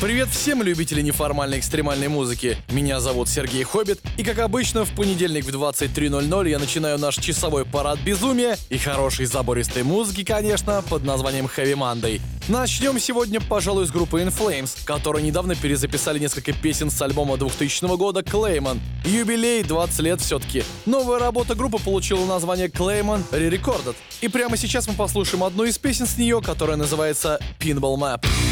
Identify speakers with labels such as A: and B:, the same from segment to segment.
A: Привет всем любителям неформальной экстремальной музыки. Меня зовут Сергей Хоббит, и как обычно в понедельник в 23.00 я начинаю наш часовой парад безумия и хорошей забористой музыки, конечно, под названием Heavy Monday. Начнем сегодня, пожалуй, с группы In Flames, которые недавно перезаписали несколько песен с альбома 2000 года Clayman. Юбилей 20 лет все-таки. Новая работа группы получила название Clayman Re-Recorded. И прямо сейчас мы послушаем одну из песен с нее, которая называется Pinball Map. Это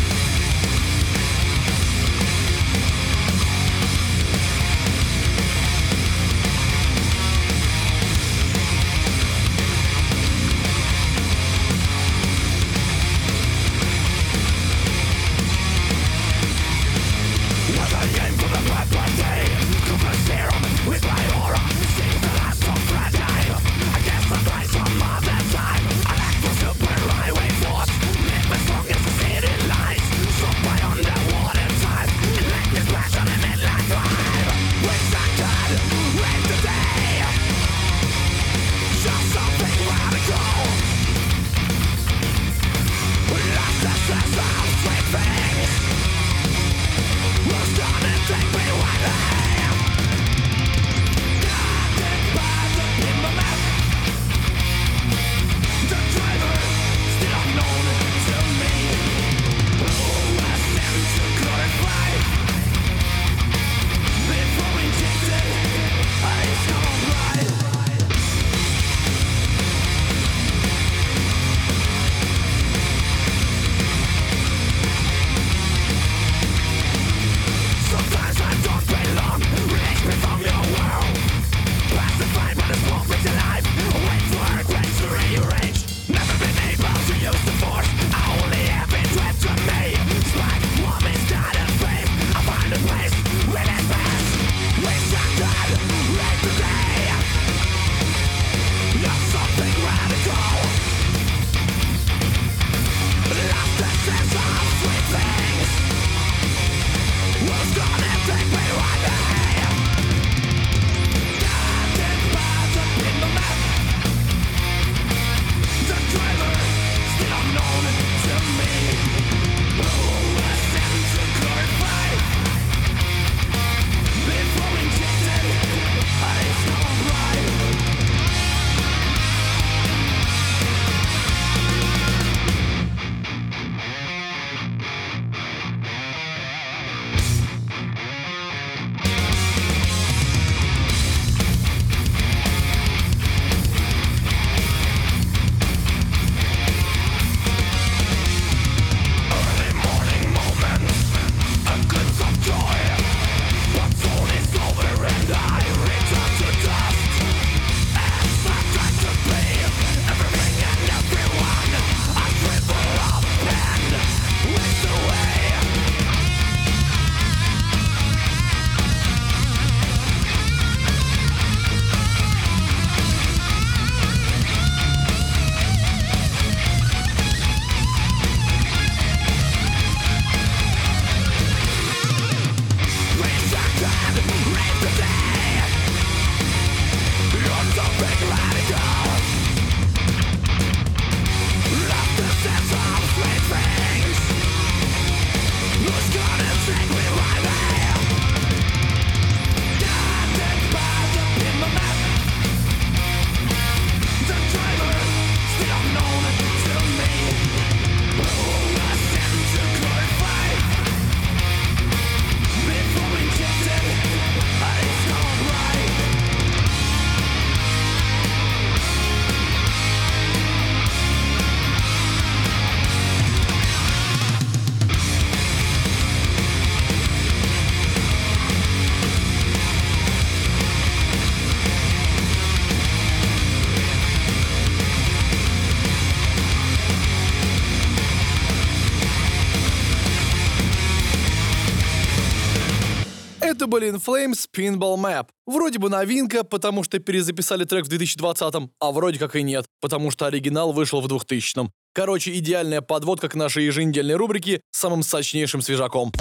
A: были In Flames Pinball Map. Вроде бы новинка, потому что перезаписали трек в 2020-м, а вроде как и нет, потому что оригинал вышел в 2000-м. Короче, идеальная подводка к нашей еженедельной рубрике с самым сочнейшим свежаком.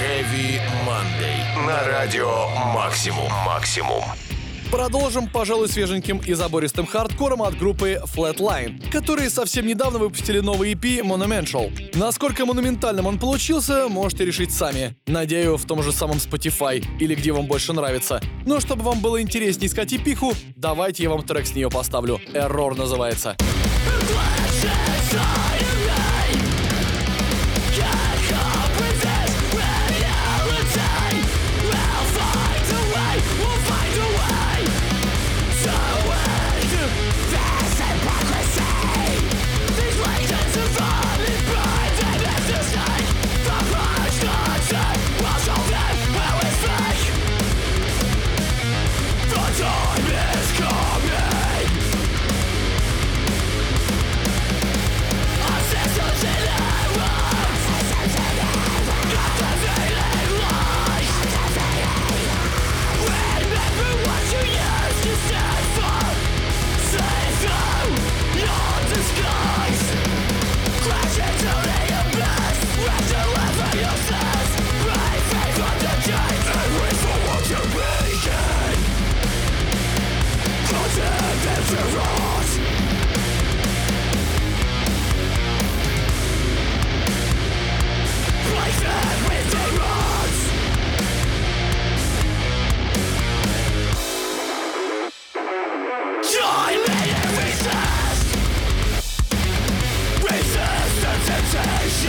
B: Heavy Monday. на радио «Максимум». «Максимум».
A: Продолжим, пожалуй, свеженьким и забористым хардкором от группы Flatline, которые совсем недавно выпустили новый EP Monumental. Насколько монументальным он получился, можете решить сами. Надею, в том же самом Spotify или где вам больше нравится. Но чтобы вам было интереснее искать эпиху, давайте я вам трек с нее поставлю. Error называется.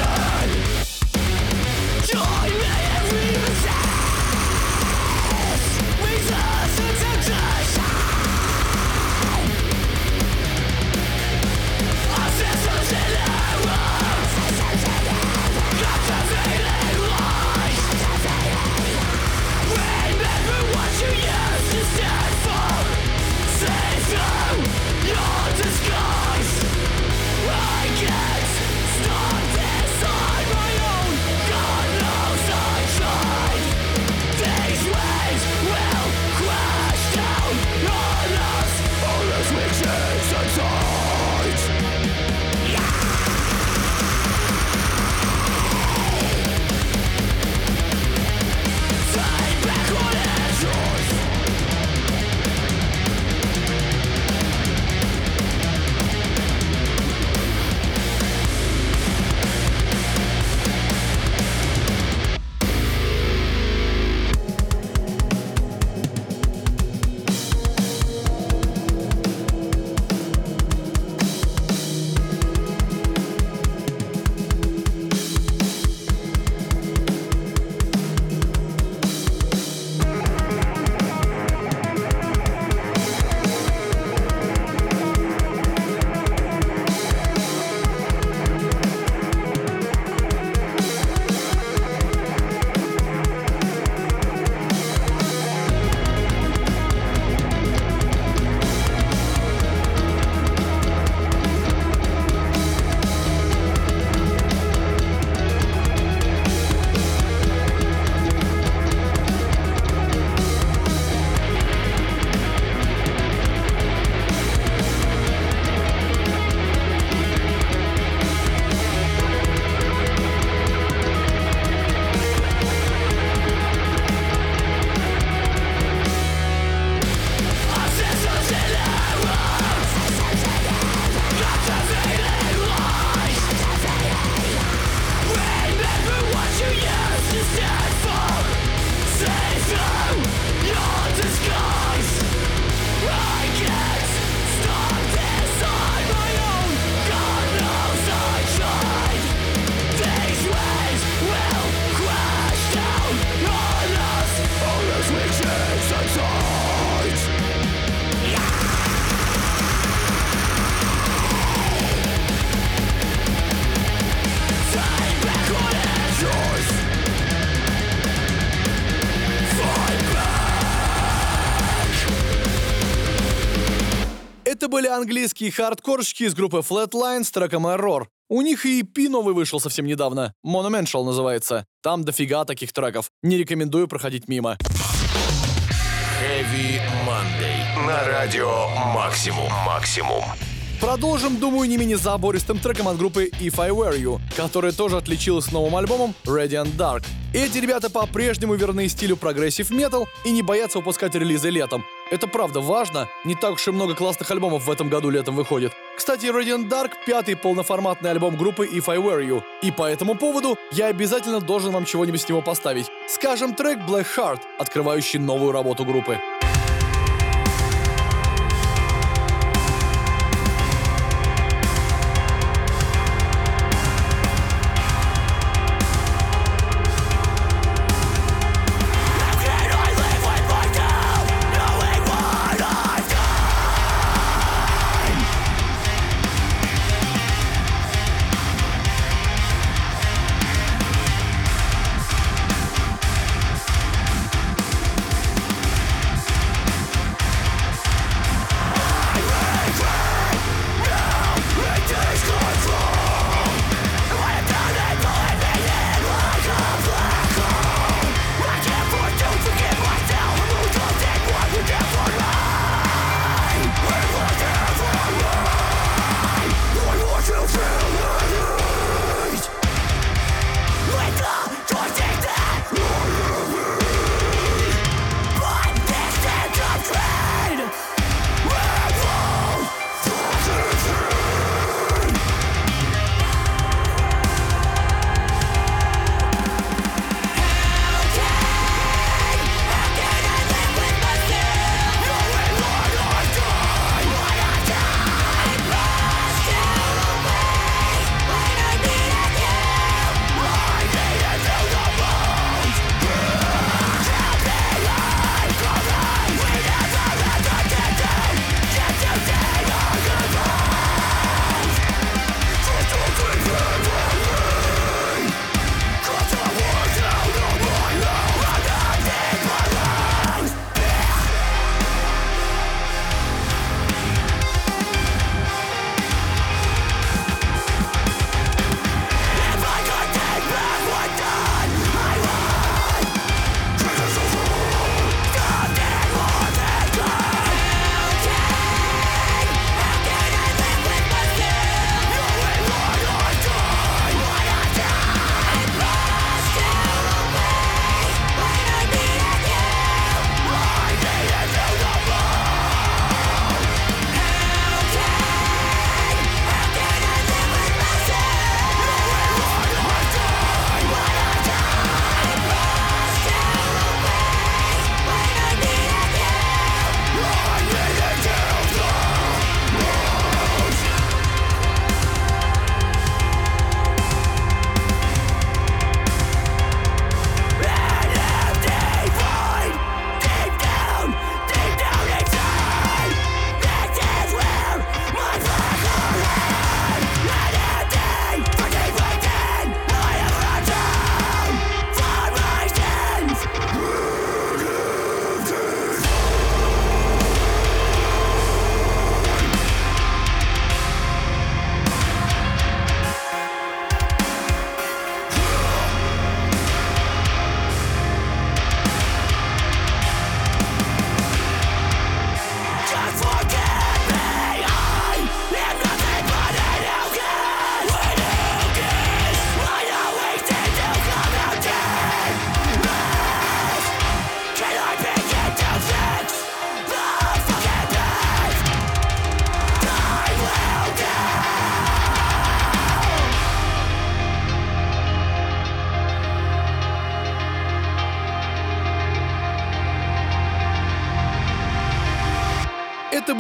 A: die! Die! Были английские хардкорщики из группы Flatline с треком Error. У них и EP новый вышел совсем недавно. Monumental называется. Там дофига таких треков. Не рекомендую проходить мимо.
B: Heavy Monday. На радио «Максимум». «Максимум».
A: Продолжим, думаю, не менее забористым треком от группы If I Were You, которая тоже отличилась новым альбомом Radiant Dark. Эти ребята по-прежнему верны стилю progressive metal и не боятся выпускать релизы летом. Это правда важно, не так уж и много классных альбомов в этом году летом выходит. Кстати, Radiant Dark — пятый полноформатный альбом группы If I Were You, и по этому поводу я обязательно должен вам чего-нибудь с него поставить. Скажем, трек Black Heart, открывающий новую работу группы.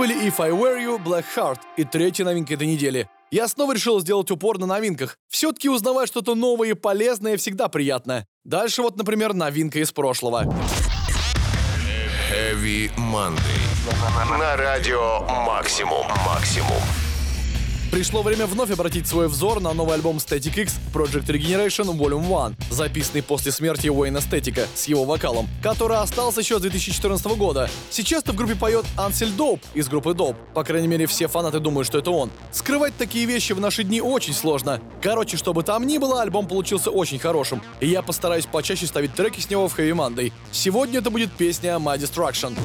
A: Были If I Were You, Black Heart и третья новинка этой недели. Я снова решил сделать упор на новинках. Все-таки узнавать что-то новое и полезное всегда приятно. Дальше вот, например, новинка из прошлого.
B: Heavy Monday. На радио Максимум. Максимум.
A: Пришло время вновь обратить свой взор на новый альбом Static X Project Regeneration Volume 1, записанный после смерти Уэйна Стетика с его вокалом, который остался еще с 2014 года. Сейчас-то в группе поет Ансель Доуп из группы Доуп. По крайней мере, все фанаты думают, что это он. Скрывать такие вещи в наши дни очень сложно. Короче, чтобы там ни было, альбом получился очень хорошим. И я постараюсь почаще ставить треки с него в Heavy Monday. Сегодня это будет песня My Destruction.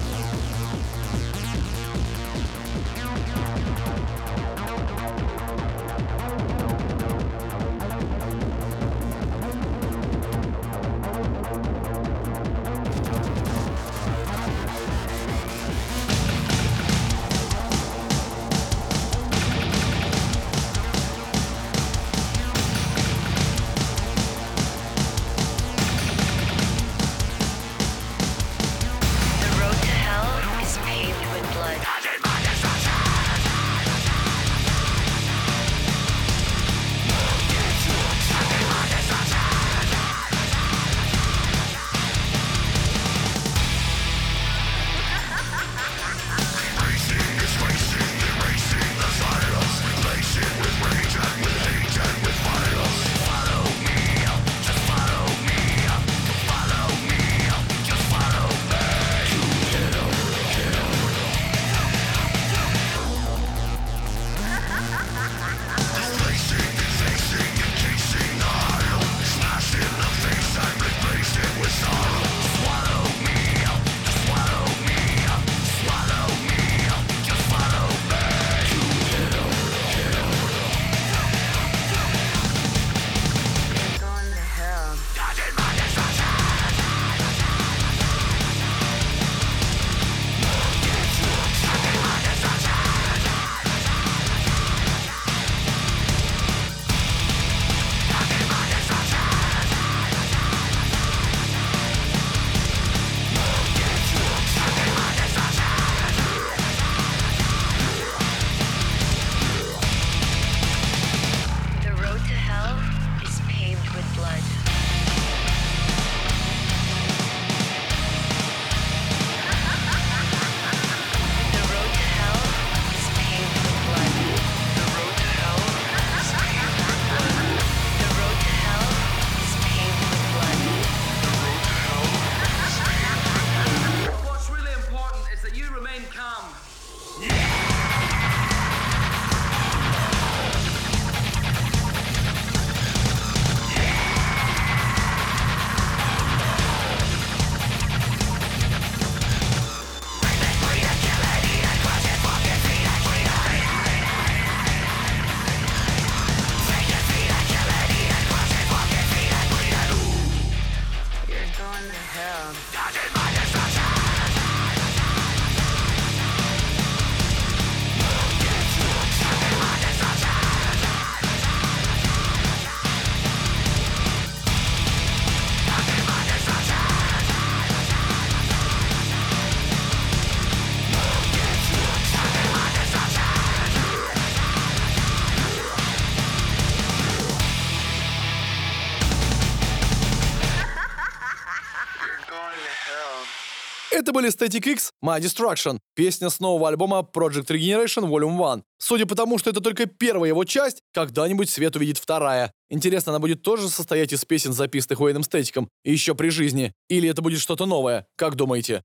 C: Это были Static X, My Destruction, песня с нового альбома Project Regeneration Volume 1. Судя по тому, что это только первая его часть, когда-нибудь свет увидит вторая. Интересно, она будет тоже состоять из песен, записанных Уэйном Стетиком, еще при жизни? Или это будет что-то новое? Как думаете?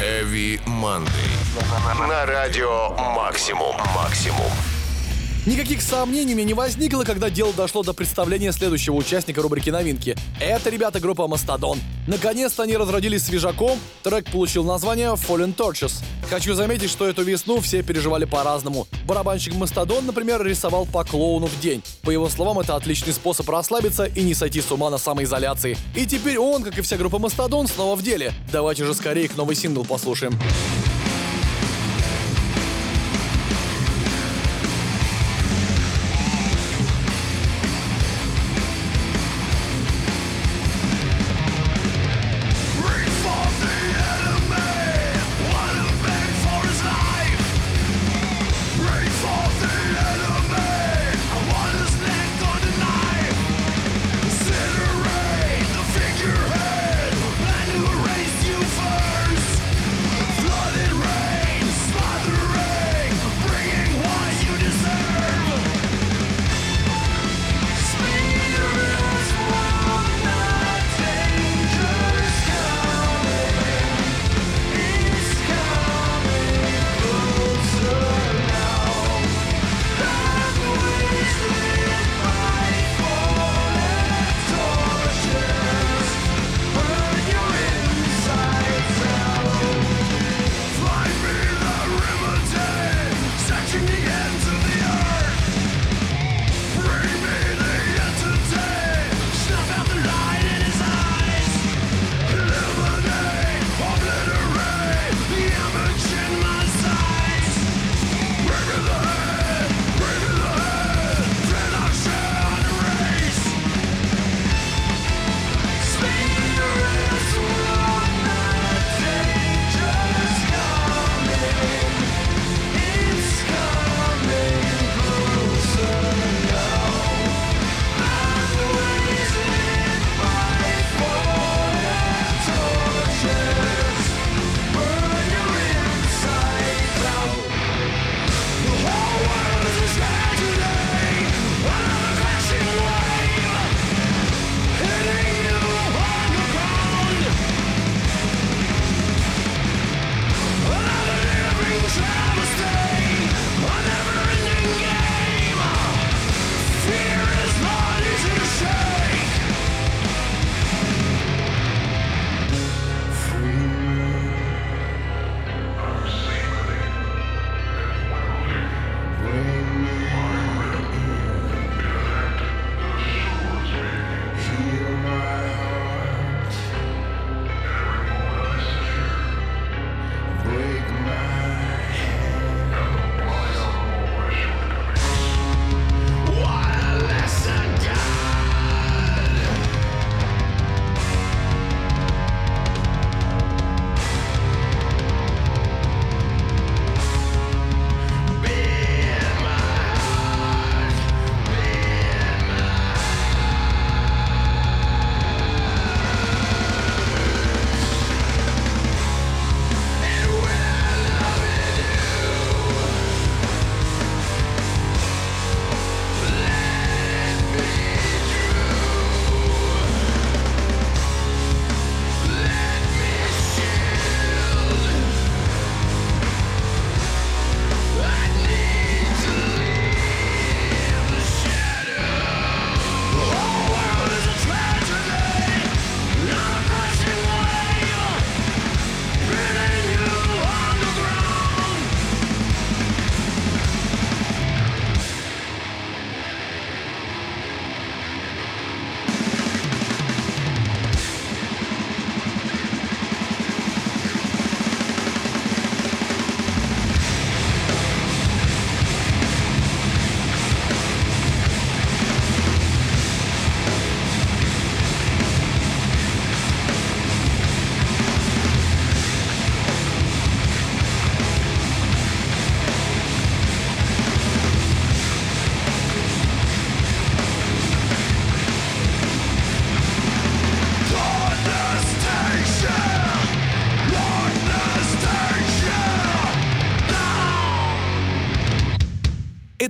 B: Heavy Monday. На радио Максимум. Максимум.
C: Никаких сомнений меня не возникло, когда дело дошло до представления следующего участника рубрики «Новинки». Это ребята группа «Мастодон». Наконец-то они разродились свежаком, трек получил название «Fallen Torches». Хочу заметить, что эту весну все переживали по-разному. Барабанщик «Мастодон», например, рисовал по клоуну в день. По его словам, это отличный способ расслабиться и не сойти с ума на самоизоляции. И теперь он, как и вся группа «Мастодон», снова в деле. Давайте же скорее их новый сингл послушаем.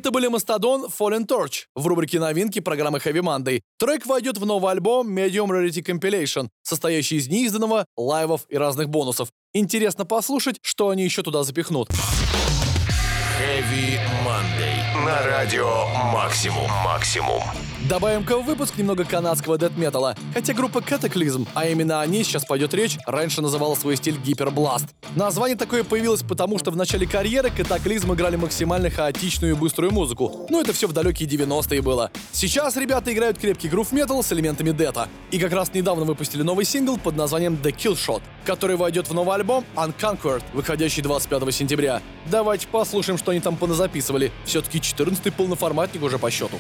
A: Это были Мастодон Fallen Torch в рубрике новинки программы Heavy Monday. Трек войдет в новый альбом Medium Rarity Compilation, состоящий из неизданного, лайвов и разных бонусов. Интересно послушать, что они еще туда запихнут.
B: Heavy Monday. На радио Максимум. Максимум.
A: Добавим-ка в выпуск немного канадского дэт-металла. Хотя группа Cataclysm, а именно о ней сейчас пойдет речь, раньше называла свой стиль Гипербласт. Название такое появилось потому, что в начале карьеры Cataclysm играли максимально хаотичную и быструю музыку. Но это все в далекие 90-е было. Сейчас ребята играют крепкий грув-метал с элементами дэта. И как раз недавно выпустили новый сингл под названием The Kill Shot, который войдет в новый альбом Unconquered, выходящий 25 сентября. Давайте послушаем, что они там поназаписывали. Все-таки 14-й полноформатник уже по счету.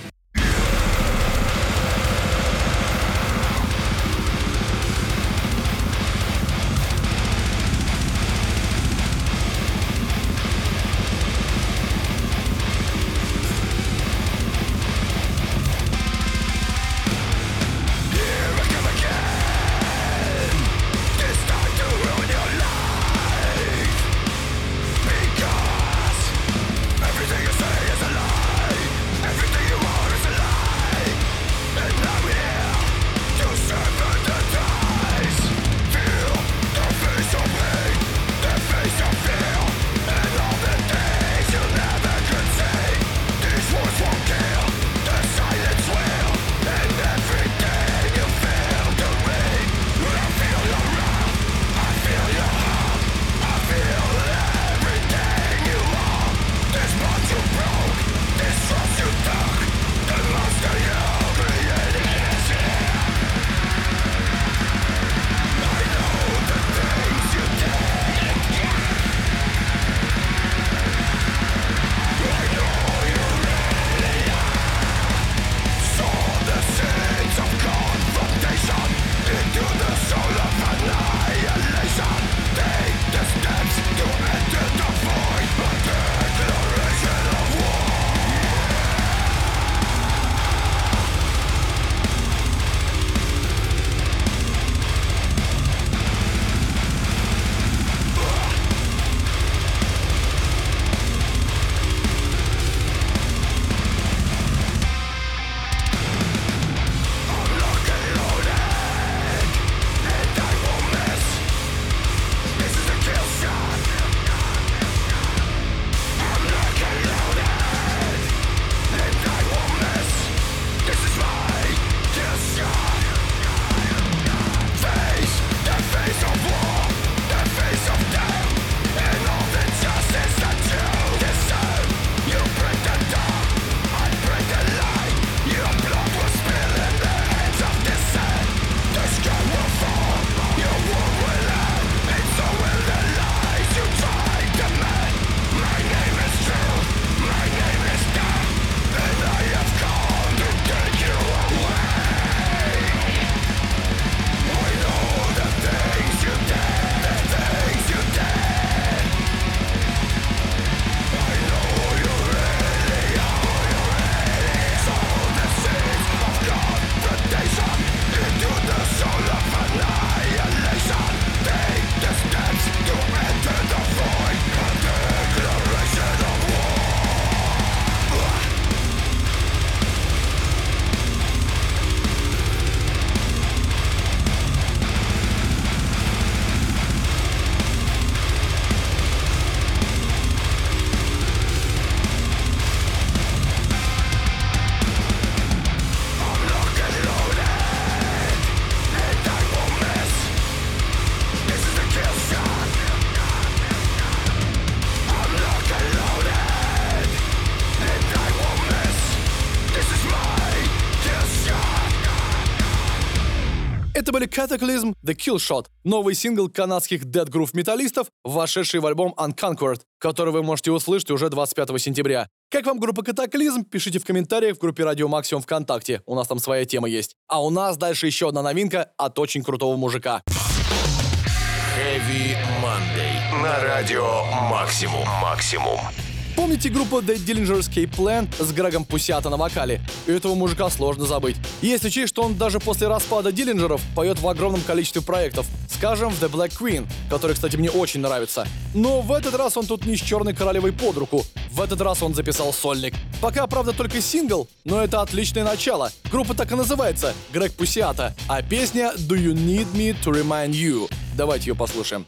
A: Были Cataclysm The Kill Shot, новый сингл канадских Dead Groove металлистов, вошедший в альбом Unconquered, который вы можете услышать уже 25 сентября. Как вам группа Cataclysm? Пишите в комментариях в группе Радио Максимум ВКонтакте, у нас там своя тема есть. А у нас дальше еще одна новинка от очень крутого мужика.
B: Heavy Monday. На радио Максимум. Максимум.
A: Помните группу The Dillinger Escape Plan с Грегом Пусята на вокале? Этого мужика сложно забыть. Есть учесть, что он даже после распада Диллинджеров поет в огромном количестве проектов. Скажем, в The Black Queen, который, кстати, мне очень нравится. Но в этот раз он тут не с черной королевой под руку. В этот раз он записал сольник. Пока, правда, только сингл, но это отличное начало. Группа так и называется — Грег Пусиата, а песня «Do You Need Me To Remind You». Давайте ее послушаем.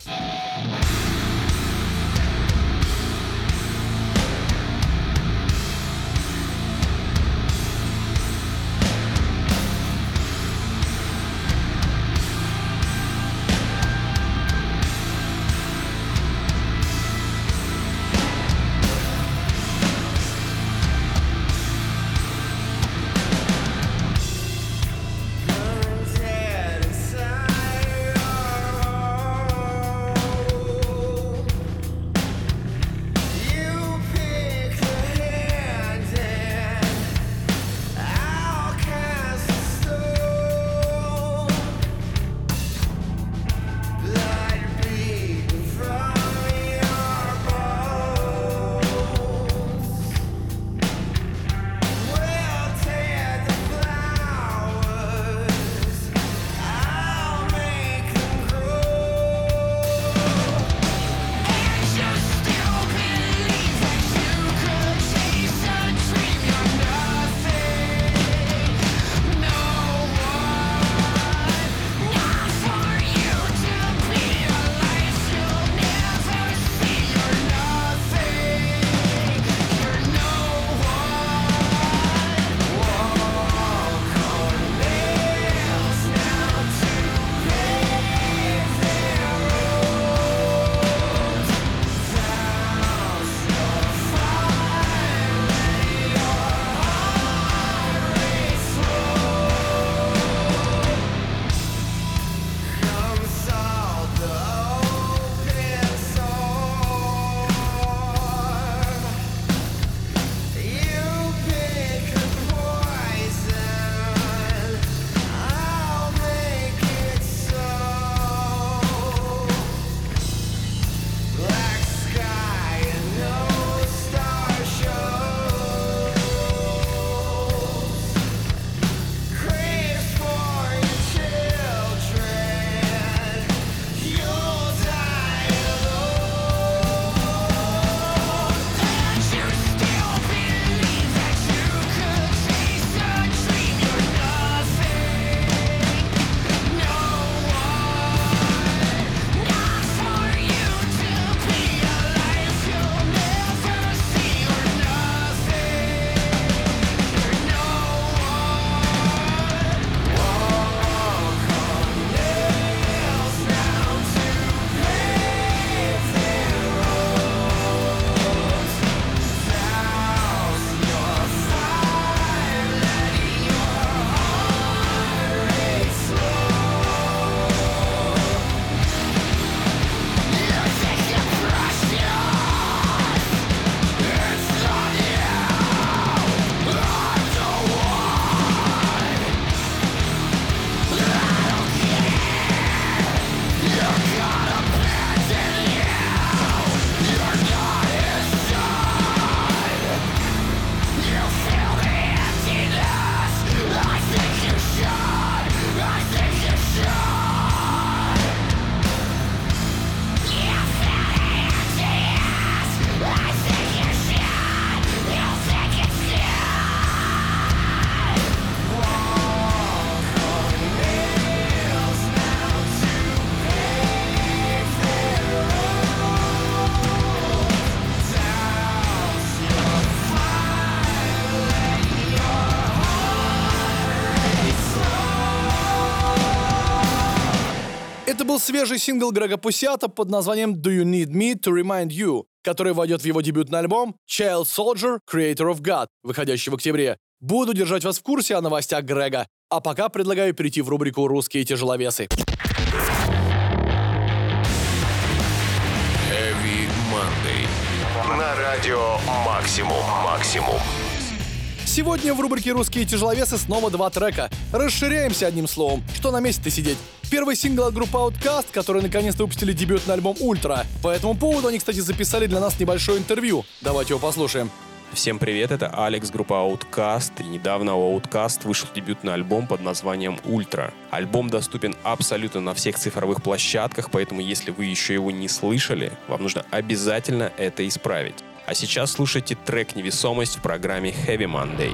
A: Был свежий сингл Грега Пусята под названием Do You Need Me To Remind You, который войдет в его дебютный альбом Child Soldier Creator of God, выходящий в октябре. Буду держать вас в курсе о новостях Грега. А пока предлагаю перейти в рубрику «Русские тяжеловесы».
B: Heavy Monday. На радио «Максимум». «Максимум».
A: Сегодня в рубрике «Русские тяжеловесы» снова два трека. Расширяемся одним словом. Что на месте сидеть? Первый сингл от группы Outcast, которые наконец-то выпустили дебютный альбом «Ультра». По этому поводу они, кстати, записали для нас небольшое интервью. Давайте его послушаем.
D: Всем привет, это Алекс, группа Outcast, и недавно у Outcast вышел дебютный альбом под названием «Ультра». Альбом доступен абсолютно на всех цифровых площадках, поэтому если вы еще его не слышали, вам нужно обязательно это исправить.
A: А сейчас слушайте трек «Невесомость» в программе Heavy Monday.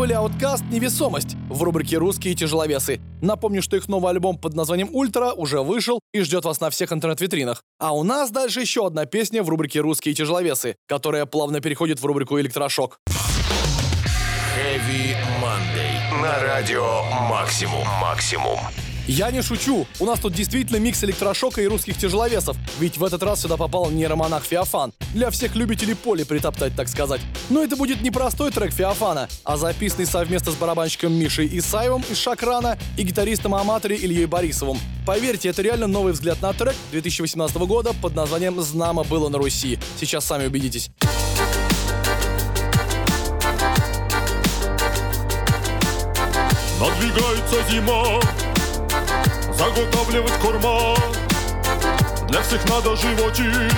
C: Были Outcast «Невесомость» в рубрике «Русские тяжеловесы». Напомню, что их новый альбом под названием «Ультра» уже вышел и ждет вас на всех интернет-витринах. А у нас дальше еще одна песня в рубрике «Русские тяжеловесы», которая плавно переходит в рубрику «Электрошок».
B: Heavy Monday. На радио «Максимум». «Максимум».
C: Я не шучу, у нас тут действительно микс электрошока и русских тяжеловесов, ведь в этот раз сюда попал нейромонах Феофан. Для всех любителей поли притоптать, так сказать. Но это будет не простой трек Феофана, а записанный совместно с барабанщиком Мишей Исаевым из Шакрана и гитаристом Аматоре Ильей Борисовым. Поверьте, это реально новый взгляд на трек 2018 года под названием «Знамо было на Руси». Сейчас сами убедитесь.
E: Надвигается зима Заготавливать корма. Для всех надо животин.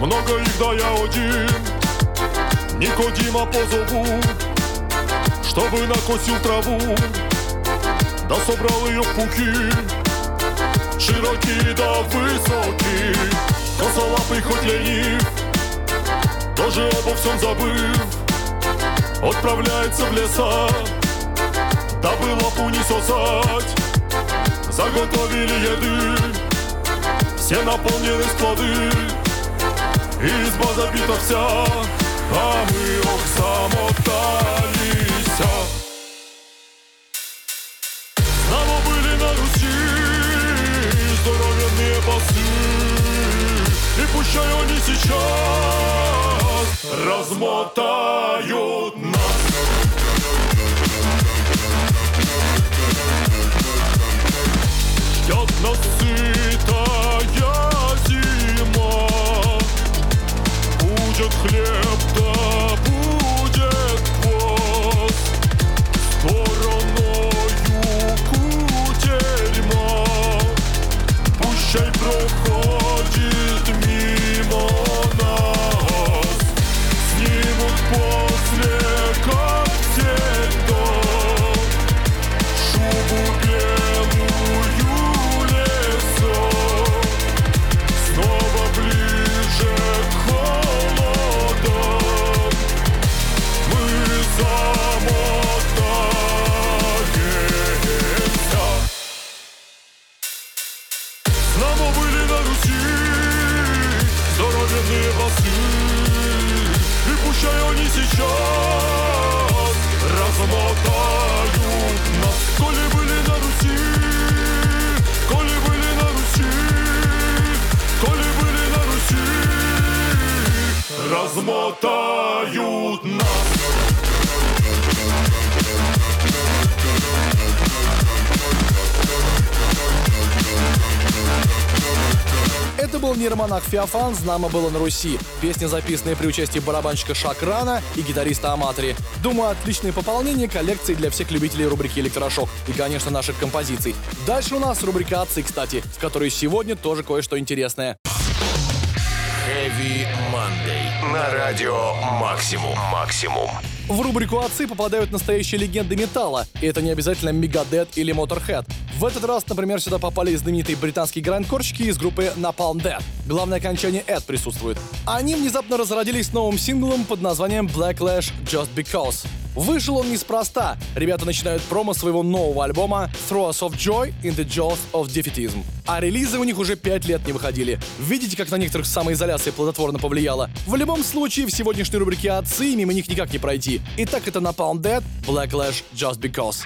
E: Много их, да я один. Никодима позову Чтобы накосил траву. Да собрал ее в пуки Широкие да высокие. Косолапый хоть ленив Тоже обо всем забыв. Отправляется в леса Дабы лапу не сосать Заготовили еды. Все наполнены склады Изба забита вся А мы ох замотались. Снова были на Руси Здоровенные басы. И пущай они сейчас Размотают нас Нас сытая зима. Будет хлеб, да сейчас Размотают нас Коли были на Руси Коли были на Руси Коли были на Руси Размотают
C: Был нейромонах Феофан «Знамо было на Руси». Песня, записанная при участии барабанщика Шакрана и гитариста Аматори. Думаю, отличное пополнение коллекции для всех любителей рубрики «Электрошок» и, конечно, наших композиций. Дальше у нас рубрика «Отцы», кстати, в которой сегодня тоже кое-что интересное.
B: Heavy Monday. На радио Максимум. Максимум.
C: В рубрику «Отцы» попадают настоящие легенды металла, и это не обязательно Megadeth или Motorhead. В этот раз, например, сюда попали знаменитые британские грандкорщики из группы Napalm Death. Главное окончание «эд» присутствует. Они внезапно разродились новым синглом под названием Black Lash Just Because. Вышел он неспроста. Ребята начинают промо своего нового альбома Throw Us of Joy in the Jaws of Defeatism. А релизы у них уже 5 лет не выходили. Видите, как на некоторых самоизоляция плодотворно повлияла? В любом случае, в сегодняшней рубрике «Отцы» мимо них никак не пройти. Итак, это Napalm Dead, Black Lash Just Because.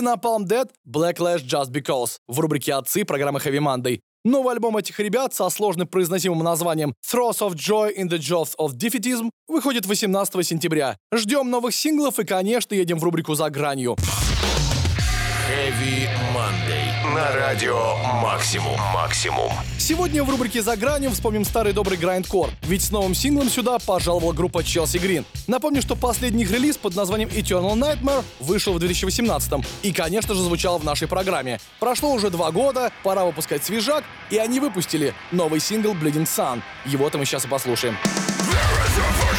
A: Были Napalm Dead, Black Lash Just Because в рубрике «Отцы» программы Heavy Monday. Новый альбом этих ребят со сложно произносимым названием Throws of Joy in the Jaws of Defeatism выходит 18 сентября. Ждем новых синглов и, конечно, едем в рубрику «За гранью».
B: Heavy. На радио Максимум. Максимум.
A: Сегодня в рубрике «За гранью» вспомним старый добрый грайндкор, ведь с новым синглом сюда пожаловала группа Chelsea Green. Напомню, что последний их релиз под названием Eternal Nightmare вышел в 2018 и, конечно же, звучал в нашей программе. Прошло уже два года, пора выпускать свежак, и они выпустили новый сингл Bleeding Sun. Его-то мы сейчас и послушаем. Это были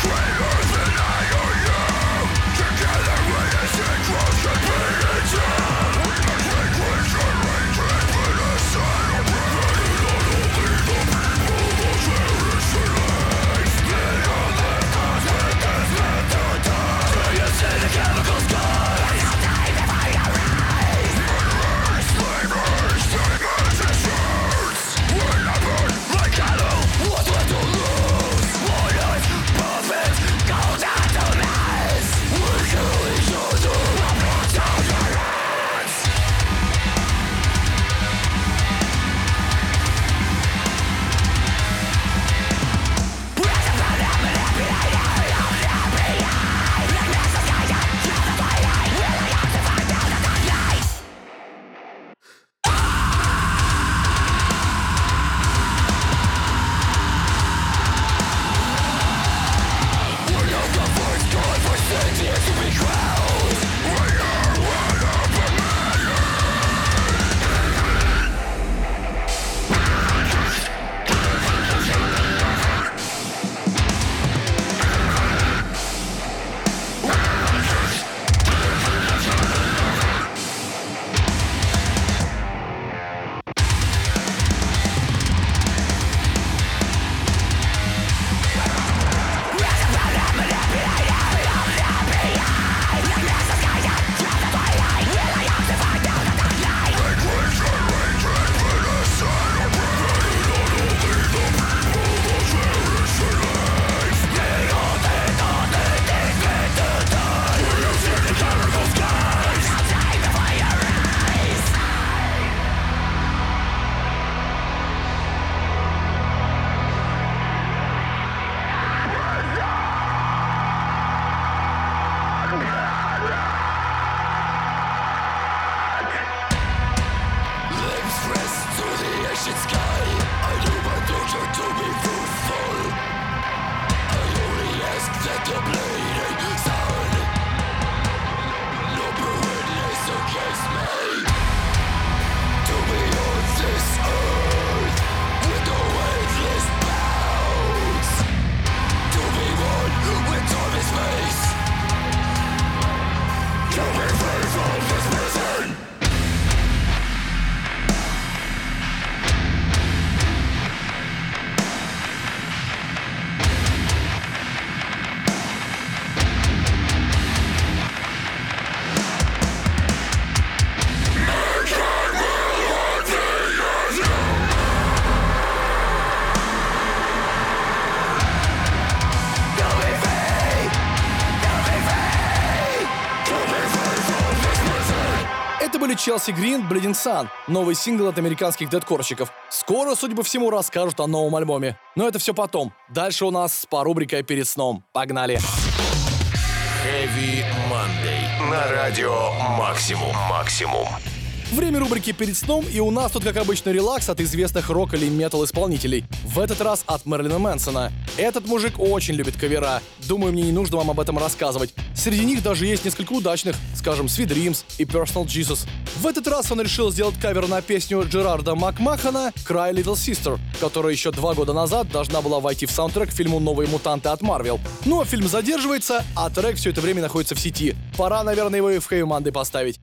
A: Челси Грин, Bleeding Sun, новый сингл от американских дедкорщиков. Скоро, судя по всему, расскажут о новом альбоме. Но это все потом. Дальше у нас по рубрикой «Перед сном». Погнали!
B: Heavy Monday. На радио Максимум. Максимум.
A: Время рубрики «Перед сном» и у нас тут, как обычно, релакс от известных рок или метал исполнителей. В этот раз от Мерлина Мэнсона. Этот мужик очень любит кавера. Думаю, мне не нужно вам об этом рассказывать. Среди них даже есть несколько удачных, скажем, Sweet Dreams и Personal Jesus. В этот раз он решил сделать кавер на песню Джерарда Макмахана «Cry Little Sister», которая еще два года назад должна была войти в саундтрек к фильму «Новые мутанты» от Marvel. Но фильм задерживается, а трек все это время находится в сети. Пора, наверное, его и в Хэви Манды поставить.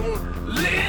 C: own live.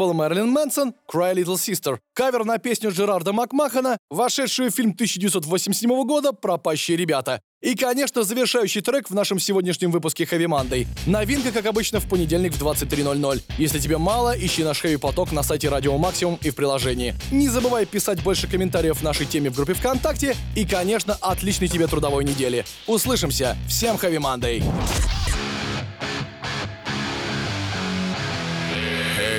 C: Был Мэрилин Мэнсон «Cry Little Sister». Кавер на песню Джерарда Макмахана, вошедшую в фильм 1987 года «Пропащие ребята». И, конечно, завершающий трек в нашем сегодняшнем выпуске Heavy Monday. Новинка, как обычно, в понедельник в 23.00. Если тебе мало, ищи наш Heavy Поток на сайте Радио Максимум и в приложении. Не забывай писать больше комментариев нашей теме в группе ВКонтакте. И, конечно, отличной тебе трудовой недели. Услышимся. Всем Heavy Monday.